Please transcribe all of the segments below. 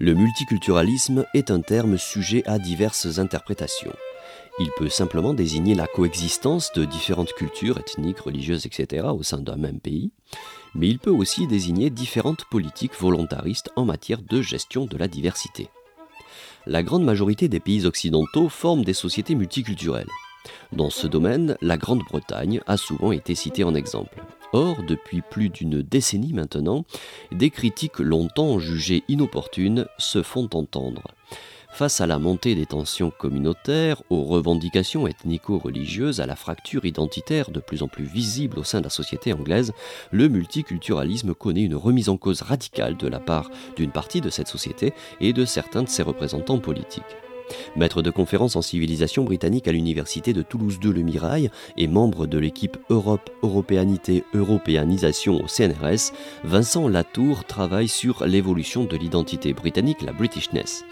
Le multiculturalisme est un terme sujet à diverses interprétations. Il peut simplement désigner la coexistence de différentes cultures ethniques, religieuses, etc. au sein d'un même pays, mais il peut aussi désigner différentes politiques volontaristes en matière de gestion de la diversité. La grande majorité des pays occidentaux forment des sociétés multiculturelles. Dans ce domaine, la Grande-Bretagne a souvent été citée en exemple. Or, depuis plus d'une décennie maintenant, des critiques longtemps jugées inopportunes se font entendre. Face à la montée des tensions communautaires, aux revendications ethnico-religieuses, à la fracture identitaire de plus en plus visible au sein de la société anglaise, le multiculturalisme connaît une remise en cause radicale de la part d'une partie de cette société et de certains de ses représentants politiques. Maître de conférences en civilisation britannique à l'université de Toulouse 2 Le Mirail et membre de l'équipe Europe, Européanité, Européanisation au CNRS, Vincent Latour travaille sur l'évolution de l'identité britannique, la Britishness.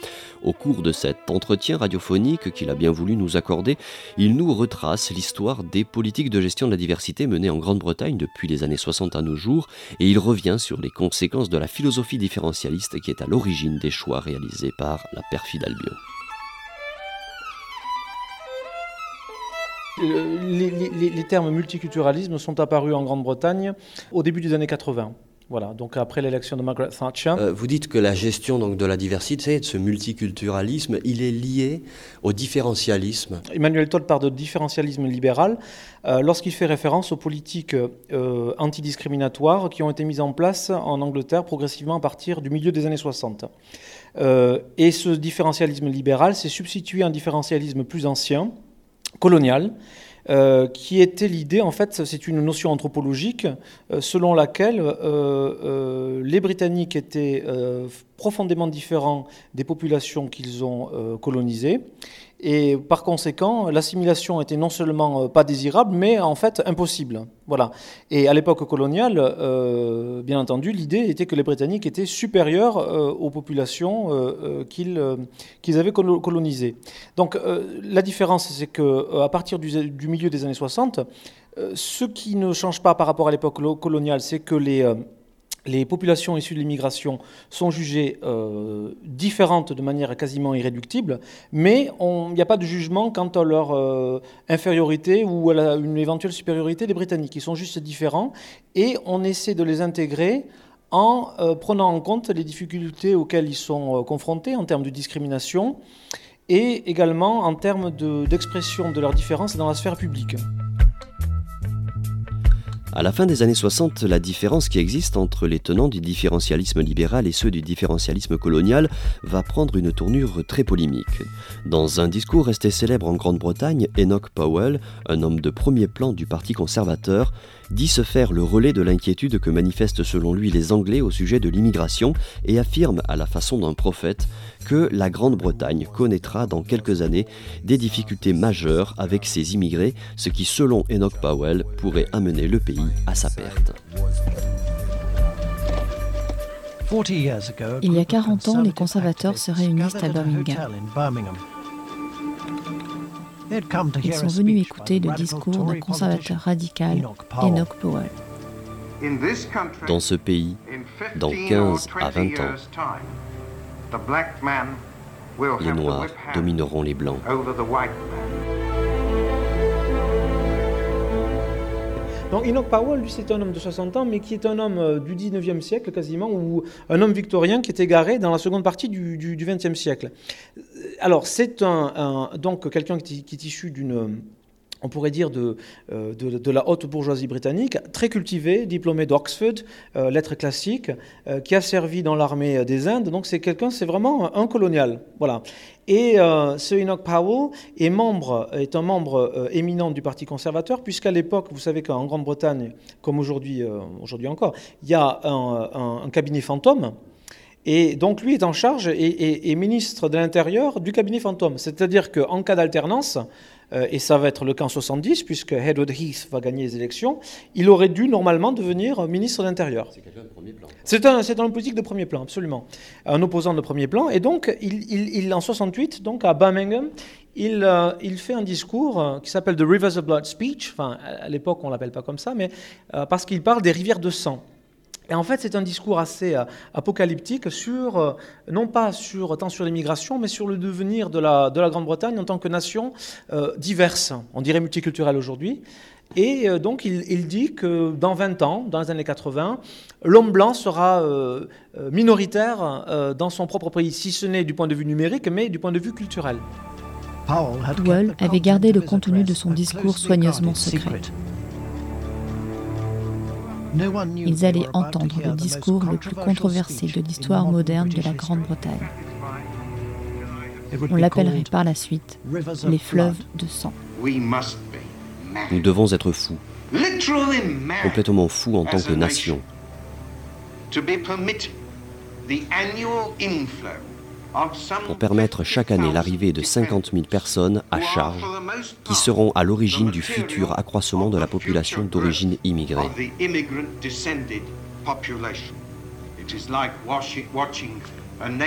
Au cours de cet entretien radiophonique qu'il a bien voulu nous accorder, il nous retrace l'histoire des politiques de gestion de la diversité menées en Grande-Bretagne depuis les années 60 à nos jours, et il revient sur les conséquences de la philosophie différentialiste qui est à l'origine des choix réalisés par la perfide Albion. Euh, les, termes multiculturalisme sont apparus en Grande-Bretagne au début des années 80. Voilà, donc après l'élection de Margaret Thatcher. Euh, vous dites que la gestion donc, de la diversité, de ce multiculturalisme, il est lié au différentialisme. Emmanuel Todd parle de différentialisme libéral euh, lorsqu'il fait référence aux politiques antidiscriminatoires qui ont été mises en place en Angleterre progressivement à partir du milieu des années 60. et ce différentialisme libéral s'est substitué à un différentialisme plus ancien, coloniale, euh, qui était l'idée, en fait, c'est une notion anthropologique euh, selon laquelle euh, les Britanniques étaient profondément différents des populations qu'ils ont colonisées et par conséquent, l'assimilation était non seulement euh, pas désirable, mais en fait impossible. Voilà. Et à l'époque coloniale, euh, bien entendu, l'idée était que les Britanniques étaient supérieurs euh, aux populations qu'ils avaient colonisées. Donc la différence, c'est qu'à partir du, du, milieu des années 60, ce qui ne change pas par rapport à l'époque coloniale, c'est que les les populations issues de l'immigration sont jugées euh, différentes de manière quasiment irréductible, mais il n'y a pas de jugement quant à leur euh, infériorité ou à une éventuelle supériorité des Britanniques. Ils sont juste différents et on essaie de les intégrer en euh, prenant en compte les difficultés auxquelles ils sont confrontés en termes de discrimination et également en termes d'expression de, de leurs différences dans la sphère publique. À la fin des années 60, la différence qui existe entre les tenants du différentialisme libéral et ceux du différentialisme colonial va prendre une tournure très polémique. Dans un discours resté célèbre en Grande-Bretagne, Enoch Powell, un homme de premier plan du Parti conservateur, dit se faire le relais de l'inquiétude que manifestent selon lui les Anglais au sujet de l'immigration et affirme à la façon d'un prophète que la Grande-Bretagne connaîtra dans quelques années des difficultés majeures avec ses immigrés, ce qui selon Enoch Powell pourrait amener le pays à sa perte. Il y a 40 ans, les conservateurs se réunissent à Birmingham. Ils sont venus écouter le discours d'un conservateur radical, Enoch Powell. Dans ce pays, dans 15 à 20 ans, les Noirs domineront les Blancs. Donc Enoch Powell, lui, c'est un homme de 60 ans, mais qui est un homme euh, du 19e siècle quasiment, ou un homme victorien qui est égaré dans la seconde partie du, du, 20e siècle. Alors c'est un, donc quelqu'un qui, est issu d'une on pourrait dire, de, euh, de, la haute bourgeoisie britannique, très cultivé, diplômé d'Oxford, euh, lettres classiques, euh, qui a servi dans l'armée des Indes. Donc c'est quelqu'un, c'est vraiment un colonial. Voilà. Et ce Enoch Powell est, membre, est un membre éminent du Parti conservateur, puisqu'à l'époque, vous savez qu'en Grande-Bretagne, comme aujourd'hui encore, il y a un, cabinet fantôme. Et donc lui est en charge et, et ministre de l'Intérieur du cabinet fantôme. C'est-à-dire qu'en cas d'alternance, euh, et ça va être le cas en 70, puisque Edward Heath va gagner les élections, il aurait dû normalement devenir ministre de l'Intérieur. C'est quelqu'un de premier plan. C'est un, c'est un politique de premier plan, absolument. Un opposant de premier plan. Et donc, il, en 68, donc à Birmingham, il, euh, il, fait un discours euh, qui s'appelle The Rivers of Blood Speech, enfin à l'époque on ne l'appelle pas comme ça, mais parce qu'il parle des rivières de sang. Et en fait, c'est un discours assez apocalyptique sur, non pas sur, tant sur l'immigration, mais sur le devenir de la, de la Grande-Bretagne en tant que nation diverse, on dirait multiculturelle aujourd'hui. Et donc, il, il, dit que dans 20 ans, dans les années 80, l'homme blanc sera minoritaire dans son propre pays, si ce n'est du point de vue numérique, mais du point de vue culturel. Powell avait gardé le contenu de son discours soigneusement secret. Ils allaient entendre le discours le plus controversé de l'histoire moderne de la Grande-Bretagne. On l'appellerait par la suite les fleuves de sang. Nous devons être fous, complètement fous en tant que nation pour permettre chaque année l'arrivée de 50 000 personnes à charge qui seront à l'origine du futur accroissement de la population d'origine immigrée.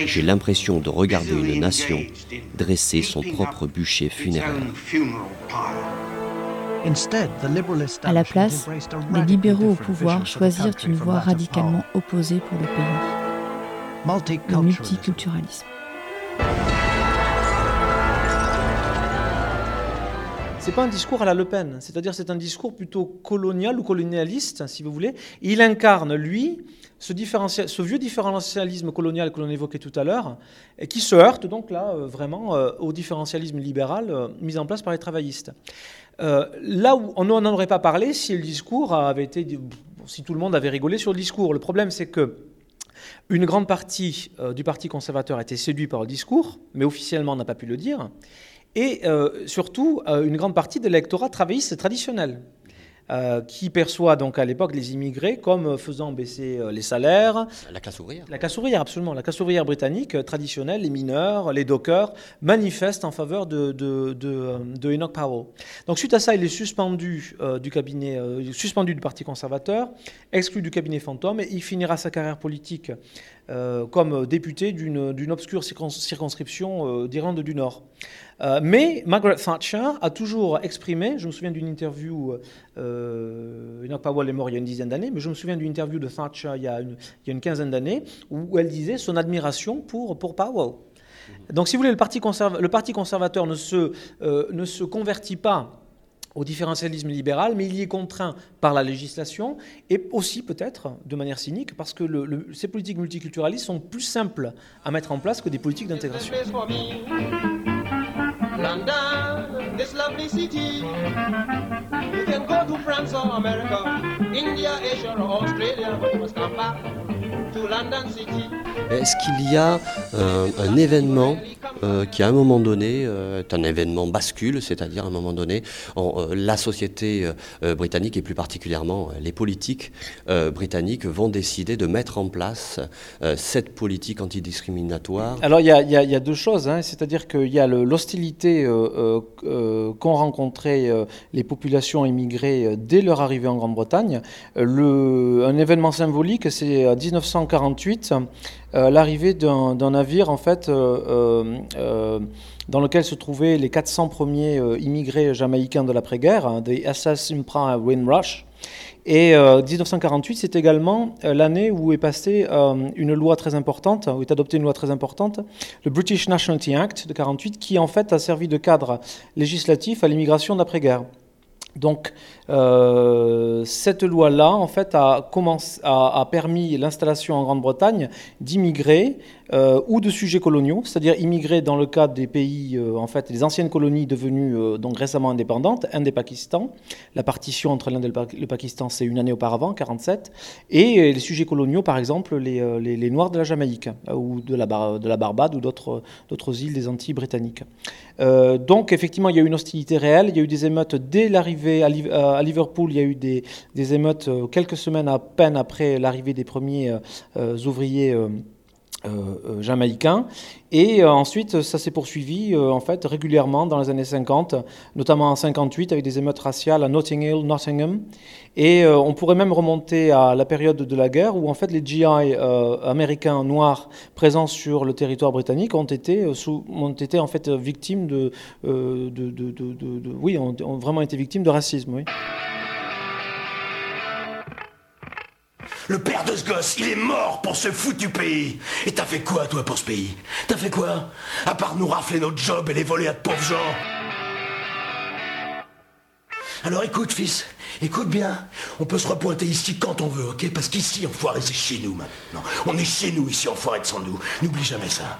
J'ai l'impression de regarder une nation dresser son propre bûcher funéraire. À la place, les libéraux au pouvoir choisirent une voie radicalement opposée pour le pays, le multiculturalisme. C'est pas un discours à la Le Pen, c'est-à-dire c'est un discours plutôt colonial ou colonialiste, si vous voulez. Il incarne, lui, ce, ce vieux différentialisme colonial que l'on évoquait tout à l'heure, et qui se heurte donc là euh, vraiment euh, au différentialisme libéral euh, mis en place par les travaillistes. là où on n'en aurait pas parlé si le discours avait été, si tout le monde avait rigolé sur le discours. Le problème, c'est que une grande partie du Parti conservateur a été séduit par le discours, mais officiellement n'a pas pu le dire et euh, surtout euh, une grande partie de l'électorat travailliste traditionnel. Euh, qui perçoit donc à l'époque les immigrés comme faisant baisser les salaires. La classe ouvrière. La classe ouvrière, absolument. La classe ouvrière britannique traditionnelle, les mineurs, les dockers, manifestent en faveur de, de, de, Enoch Powell. Donc suite à ça, il est suspendu du cabinet, suspendu du Parti conservateur, exclu du cabinet fantôme, et il finira sa carrière politique comme député d'une obscure circonscription d'Irlande du Nord. Euh, mais Margaret Thatcher a toujours exprimé, je me souviens d'une interview, euh, Enoch Powell est mort il y a une dizaine d'années, mais je me souviens d'une interview de Thatcher il y a une, il y a une quinzaine d'années, où elle disait son admiration pour, pour Powell. Donc si vous voulez, le Parti, le parti conservateur ne se, euh, ne se convertit pas au différentialisme libéral, mais il y est contraint par la législation et aussi peut-être de manière cynique parce que le, ces politiques multiculturalistes sont plus simples à mettre en place que des politiques d'intégration. London, this lovely city. You can go to France or America, India, Asia or Australia, but you must come back to London City. Est-ce qu'il y a euh, un événement euh, qui à un moment donné euh, est un événement bascule, c'est-à-dire à un moment donné, la société britannique et plus particulièrement les politiques britanniques vont décider de mettre en place cette politique antidiscriminatoire? Alors il y, a deux choses, hein. c'est-à-dire qu'il y a l'hostilité qu'ont rencontré les populations immigrées dès leur arrivée en Grande-Bretagne. un événement symbolique, c'est en 1948 euh, l'arrivée d'un navire en fait euh, euh, dans lequel se trouvaient les 400 premiers immigrés jamaïcains de l'après-guerre, hein, des SS Impra Windrush. Et 1948, c'est également l'année où est passée une loi très importante, où est adoptée une loi très importante, le British Nationality Act de 48, qui en fait a servi de cadre législatif à l'immigration d'après-guerre. Donc, euh, cette loi-là, en fait, a, a, permis l'installation en Grande-Bretagne d'immigrés euh, ou de sujets coloniaux, c'est-à-dire immigrés dans le cadre des pays, euh, en fait, des anciennes colonies devenues donc récemment indépendantes, Inde et Pakistan. La partition entre l'Inde et le, Pakistan, c'est une année auparavant, 47. Et les sujets coloniaux, par exemple, les, les, Noirs de la Jamaïque ou de la, de la Barbade ou d'autres îles des Antilles britanniques. donc, effectivement, il y a eu une hostilité réelle. Il y a eu des émeutes dès l'arrivée à à Liverpool, il y a eu des, émeutes euh, quelques semaines à peine après l'arrivée des premiers euh, euh, ouvriers. jamaïcains. Et ensuite, ça s'est poursuivi en fait régulièrement dans les années 50, notamment en 58 avec des émeutes raciales à Notting Hill, Nottingham. Et on pourrait même remonter à la période de la guerre où en fait les GI américains noirs présents sur le territoire britannique ont été, ont été en fait victimes de, oui, ont, vraiment été victimes de racisme. Oui. Le père de ce gosse, il est mort pour ce foutu pays. Et t'as fait quoi, toi, pour ce pays T'as fait quoi À part nous rafler notre job et les voler à de pauvres gens. Alors écoute, fils, écoute bien. On peut se repointer ici quand on veut, ok Parce qu'ici, enfoiré, c'est chez nous maintenant. On est chez nous ici, enfoiré de sans nous. N'oublie jamais ça.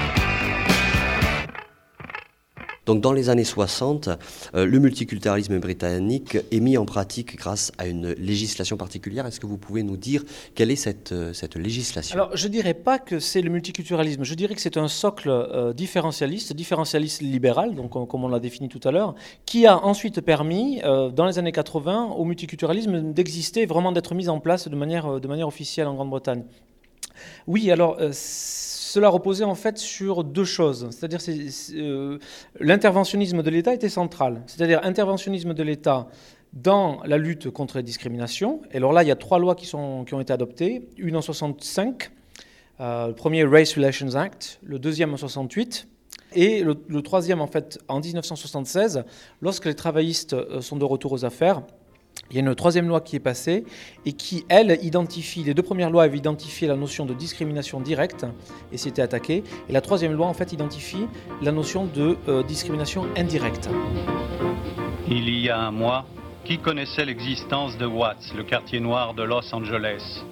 Donc dans les années 60, euh, le multiculturalisme britannique est mis en pratique grâce à une législation particulière. Est-ce que vous pouvez nous dire quelle est cette, euh, législation? Alors je ne dirais pas que c'est le multiculturalisme, je dirais que c'est un socle euh, différentialiste, différentialiste libéral, donc comme on l'a défini tout à l'heure, qui a ensuite permis, dans les années 80, au multiculturalisme d'exister, vraiment d'être mis en place de manière, de manière officielle en Grande-Bretagne. Oui, alors cela reposait en fait sur deux choses. C'est-à-dire euh, l'interventionnisme de l'État était central. C'est-à-dire interventionnisme de l'État dans la lutte contre les discriminations. Et alors là, il y a trois lois qui, ont été adoptées. Une en 65, euh, le premier Race Relations Act, le deuxième en 68. Et le, troisième, en fait, en 1976, lorsque les travaillistes euh, sont de retour aux affaires, il y a une troisième loi qui est passée et qui, elle, identifie, les deux premières lois avaient identifié la notion de discrimination directe et c'était attaqué. Et la troisième loi, en fait, identifie la notion de euh, discrimination indirecte. Il y a un mois, qui connaissait l'existence de Watts, le quartier noir de Los Angeles?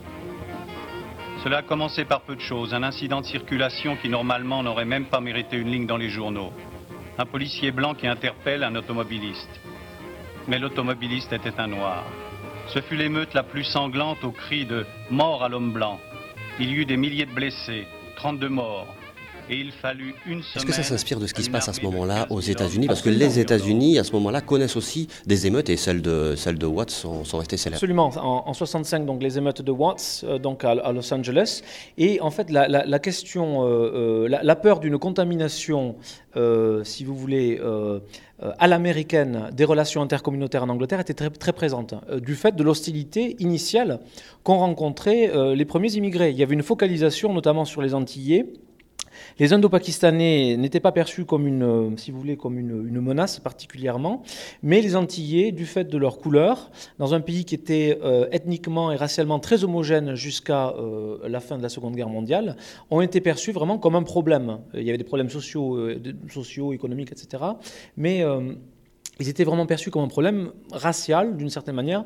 Cela a commencé par peu de choses, un incident de circulation qui normalement n'aurait même pas mérité une ligne dans les journaux. Un policier blanc qui interpelle un automobiliste mais l'automobiliste était un noir. Ce fut l'émeute la plus sanglante au cri de mort à l'homme blanc. Il y eut des milliers de blessés, 32 morts, est-ce que ça s'inspire de ce qui se passe à ce moment-là aux États-Unis? Parce que les États-Unis, à ce moment-là, connaissent aussi des émeutes et celles de, celles de Watts sont, sont restées célèbres. Absolument. En, 65, donc, les émeutes de Watts euh, donc à, Los Angeles. Et en fait, la, question, euh, euh, la, peur d'une contamination, si vous voulez, à l'américaine des relations intercommunautaires en Angleterre était très, très présente, du fait de l'hostilité initiale qu'ont rencontré les premiers immigrés. Il y avait une focalisation notamment sur les Antillais les Indo-Pakistanais n'étaient pas perçus comme une, euh, si vous voulez, comme une, menace particulièrement, mais les Antillais, du fait de leur couleur, dans un pays qui était euh, ethniquement et racialement très homogène jusqu'à euh, la fin de la Seconde Guerre mondiale, ont été perçus vraiment comme un problème. Il y avait des problèmes sociaux, sociaux économiques, etc. Mais ils étaient vraiment perçus comme un problème racial, d'une certaine manière,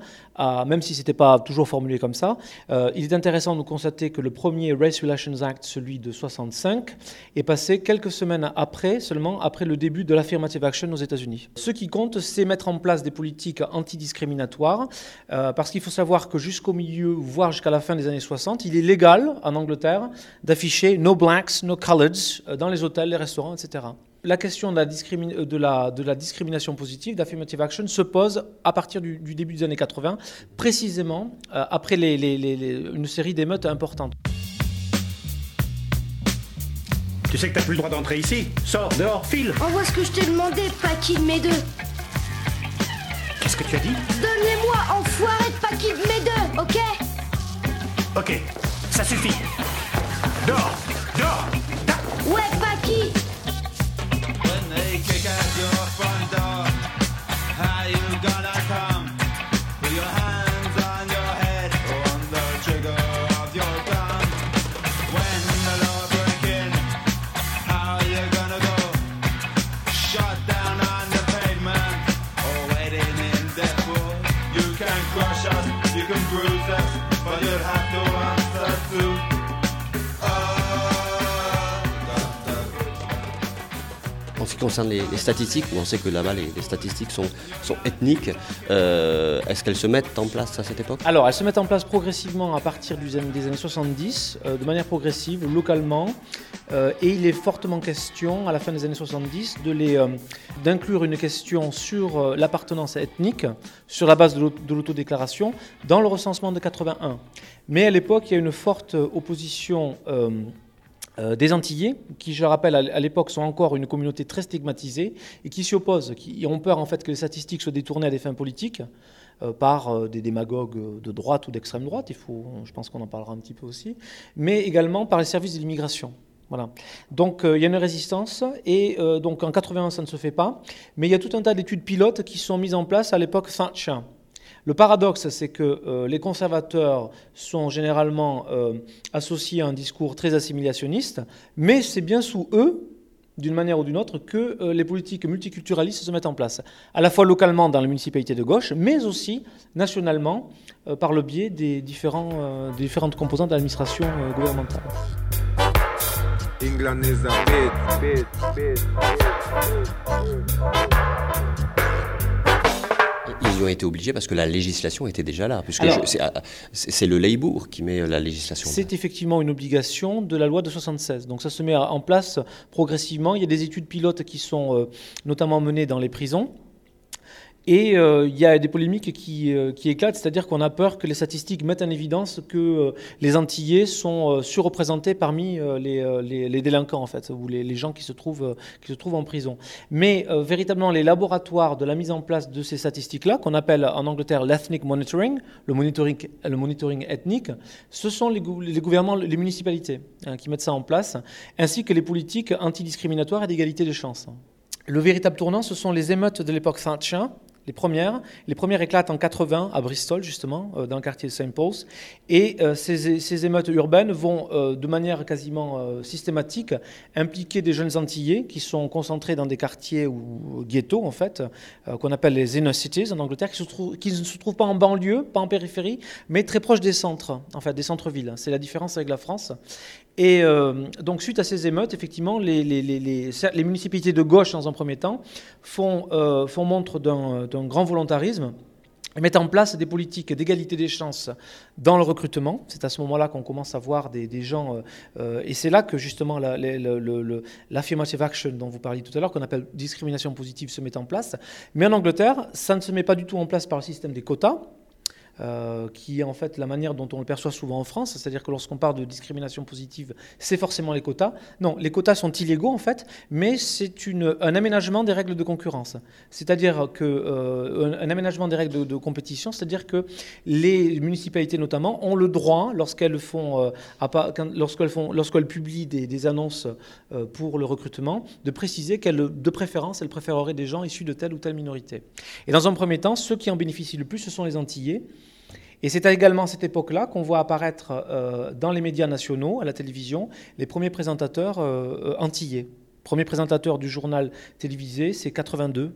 même si ce n'était pas toujours formulé comme ça. Euh, il est intéressant de constater que le premier Race Relations Act, celui de 65, est passé quelques semaines après, seulement après le début de l'affirmative action aux États-Unis. Ce qui compte, c'est mettre en place des politiques antidiscriminatoires, euh, parce qu'il faut savoir que jusqu'au milieu, voire jusqu'à la fin des années 60, il est légal en Angleterre d'afficher No Blacks, No Coloreds euh, dans les hôtels, les restaurants, etc la question de la, de la, discrimination positive, d'affirmative action, se pose à partir du, début des années 80, précisément euh, après une série d'émeutes importantes. Tu sais que t'as plus le droit d'entrer ici. Sors, dehors, file. Envoie ce que je t'ai demandé, pas de mes deux Qu'est-ce que tu as dit? Donnez-moi, enfoiré de pas de mes deux, ok? Ok, ça suffit. Dehors Dehors. Ouais, ce qui concerne les, statistiques, on sait que là-bas les, statistiques sont, sont ethniques, euh, est-ce qu'elles se mettent en place à cette époque? Alors, elles se mettent en place progressivement à partir des années 70, euh, de manière progressive, localement, euh, et il est fortement question, à la fin des années 70, d'inclure une question sur l'appartenance ethnique, sur la base de l'autodéclaration, dans le recensement de 81. Mais à l'époque, il y a une forte opposition euh, des Antillais, qui, je le rappelle, à l'époque sont encore une communauté très stigmatisée et qui s'y opposent, qui ont peur en fait que les statistiques soient détournées à des fins politiques euh, par euh, des démagogues de droite ou d'extrême droite. Il faut, je pense qu'on en parlera un petit peu aussi, mais également par les services de l'immigration. Voilà. Donc il y a une résistance et donc en 81 ça ne se fait pas, mais il y a tout un tas d'études pilotes qui sont mises en place à l'époque Thatcher. Le paradoxe, c'est que euh, les conservateurs sont généralement euh, associés à un discours très assimilationniste, mais c'est bien sous eux, d'une manière ou d'une autre, que euh, les politiques multiculturalistes se mettent en place, à la fois localement dans les municipalités de gauche, mais aussi nationalement par le biais des, différentes composantes de l'administration gouvernementale. Ils ont été obligés parce que la législation était déjà là, puisque c'est le Leibourg qui met la législation. C'est effectivement une obligation de la loi de 76. Donc ça se met en place progressivement. Il y a des études pilotes qui sont euh, notamment menées dans les prisons. Et euh, il y a des polémiques qui, euh, qui éclatent, c'est-à-dire qu'on a peur que les statistiques mettent en évidence que euh, les Antillais sont surreprésentés parmi les, délinquants, en fait, ou les, gens qui se, trouvent, en prison. Mais véritablement, les laboratoires de la mise en place de ces statistiques-là, qu'on appelle en Angleterre l'ethnic monitoring, le monitoring, ethnique, ce sont les, les gouvernements, les municipalités hein, qui mettent ça en place, ainsi que les politiques antidiscriminatoires et d'égalité des chances. Le véritable tournant, ce sont les émeutes de l'époque Thatcher, les premières. Les premières éclatent en 80 à Bristol, justement, euh, dans le quartier de St. Paul's. Et euh, ces, émeutes urbaines vont, euh, de manière quasiment systématique, impliquer des jeunes Antillais qui sont concentrés dans des quartiers ou ghettos, en fait, qu'on appelle les inner cities en Angleterre, qui, qui, ne se trouvent pas en banlieue, pas en périphérie, mais très proches des centres, en fait, des centres-villes. C'est la différence avec la France. Et euh, donc, suite à ces émeutes, effectivement, les, municipalités de gauche, dans un premier temps, font, euh, montre d'un grand volontarisme et mettent en place des politiques d'égalité des chances dans le recrutement. C'est à ce moment-là qu'on commence à voir des, gens, euh, et c'est là que justement l'affirmative action dont vous parliez tout à l'heure, qu'on appelle discrimination positive, se met en place. Mais en Angleterre, ça ne se met pas du tout en place par le système des quotas, euh, qui est en fait la manière dont on le perçoit souvent en France, c'est-à-dire que lorsqu'on parle de discrimination positive, c'est forcément les quotas. Non, les quotas sont illégaux en fait, mais c'est un aménagement des règles de concurrence. C'est-à-dire que euh, aménagement des règles de, compétition, c'est-à-dire que les municipalités notamment ont le droit, lorsqu'elles font, euh, lorsqu'elles font, lorsqu'elles publient des, des annonces pour le recrutement, de préciser qu'elles, de préférence, elles préféreraient des gens issus de telle ou telle minorité. Et dans un premier temps, ceux qui en bénéficient le plus, ce sont les Antillais. Et c'est également à cette époque-là qu'on voit apparaître euh, dans les médias nationaux, à la télévision, les premiers présentateurs euh, antillais. Premier présentateur du journal télévisé, c'est 82.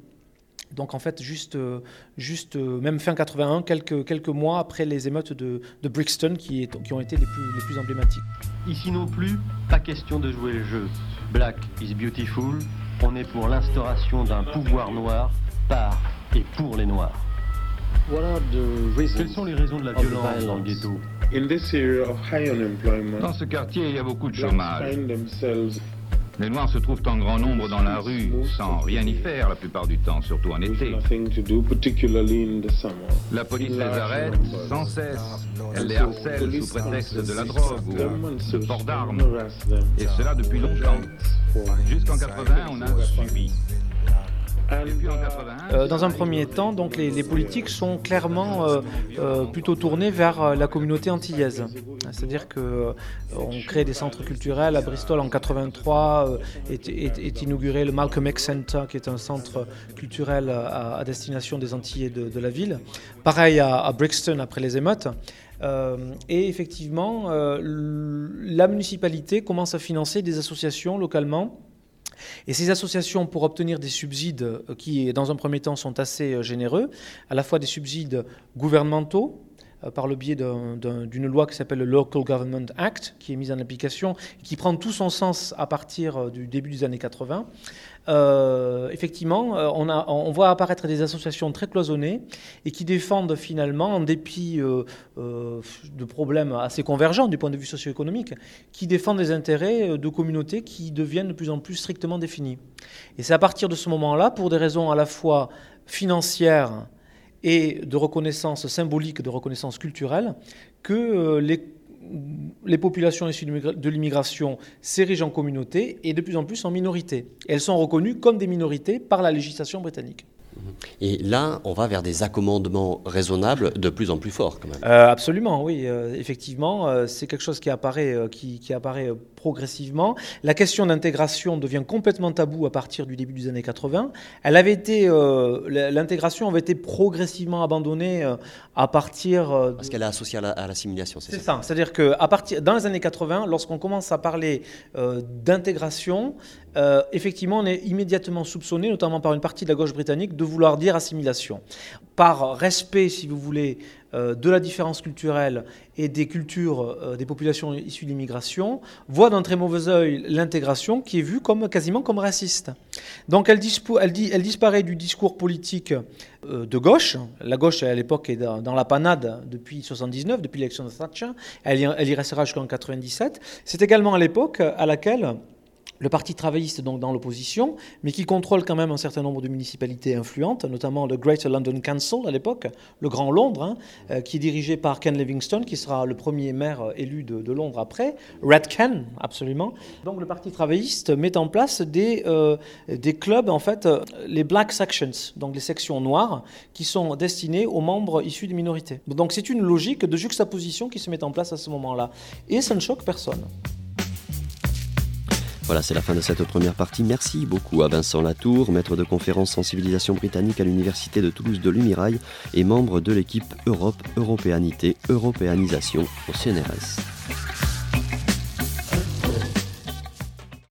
Donc en fait, juste, euh, juste même fin 81, quelques, quelques mois après les émeutes de, Brixton qui, ont été les plus emblématiques. Ici non plus, pas question de jouer le jeu. Black is beautiful, on est pour l'instauration d'un pouvoir noir par et pour les noirs. Quelles sont les raisons de la violence dans le ghetto Dans ce quartier, il y a beaucoup de chômage. Les Noirs se trouvent en grand nombre dans la rue sans rien y faire la plupart du temps, surtout en été. La police les arrête sans cesse. Elle les harcèle sous prétexte de la drogue ou de port d'armes. Et cela depuis longtemps. Jusqu'en 80, on a subi. Euh, dans un premier temps, donc les, politiques sont clairement euh, euh, plutôt tournées vers la communauté antillaise. C'est-à-dire que on crée des centres culturels. À Bristol, en 83, est, inauguré le Malcolm X Center, qui est un centre culturel à, destination des Antillais de, la ville. Pareil à, Brixton après les émeutes. et effectivement, la municipalité commence à financer des associations localement et ces associations, pour obtenir des subsides euh, qui, dans un premier temps, sont assez euh, généreux, à la fois des subsides gouvernementaux, par le biais d'une loi qui s'appelle le Local Government Act, qui est mise en application, qui prend tout son sens à partir du début des années 80. Euh, effectivement, euh, on, voit apparaître des associations très cloisonnées et qui défendent finalement, en dépit euh, de problèmes assez convergents du point de vue socio-économique, qui défendent des intérêts de communautés qui deviennent de plus en plus strictement définis. Et c'est à partir de ce moment-là, pour des raisons à la fois financières et de reconnaissance symbolique, de reconnaissance culturelle, que les les populations issues de l'immigration s'érigent en communauté et de plus en plus en minorité. Elles sont reconnues comme des minorités par la législation britannique. Et là, on va vers des accommodements raisonnables de plus en plus forts, quand même. Euh, absolument, oui. Euh, effectivement, euh, c'est quelque chose qui apparaît, qui, apparaît progressivement. La question d'intégration devient complètement tabou à partir du début des années 80. Elle avait été, l'intégration avait été progressivement abandonnée à partir. Parce qu'elle est associée à l'assimilation, c'est ça. C'est ça? C'est-à-dire que à partir, dans les années 80, lorsqu'on commence à parler d'intégration, effectivement, on est immédiatement soupçonné, notamment par une partie de la gauche britannique, de vouloir dire assimilation. Par respect, si vous voulez, euh, de la différence culturelle et des cultures euh, des populations issues de l'immigration, voit d'un très mauvais œil l'intégration qui est vue comme, quasiment comme raciste. Donc elle, elle, disparaît du discours politique euh, de gauche. La gauche, à l'époque, est dans, la panade depuis 79, depuis l'élection de Thatcher. Elle elle y restera jusqu'en 97. C'est également à l'époque à laquelle le Parti travailliste donc dans l'opposition, mais qui contrôle quand même un certain nombre de municipalités influentes, notamment le Greater London Council à l'époque, le Grand Londres, hein, euh, qui est dirigé par Ken Livingstone, qui sera le premier maire euh, élu de, Londres après, Red Ken, absolument. Donc le Parti travailliste met en place des, euh, des clubs, en fait, les Black Sections, donc les sections noires, qui sont destinées aux membres issus des minorités. Donc c'est une logique de juxtaposition qui se met en place à ce moment-là. Et ça ne choque personne. Voilà, c'est la fin de cette première partie. Merci beaucoup à Vincent Latour, maître de conférence en civilisation britannique à l'Université de Toulouse de Lumirail et membre de l'équipe Europe, Européanité, Européanisation au CNRS.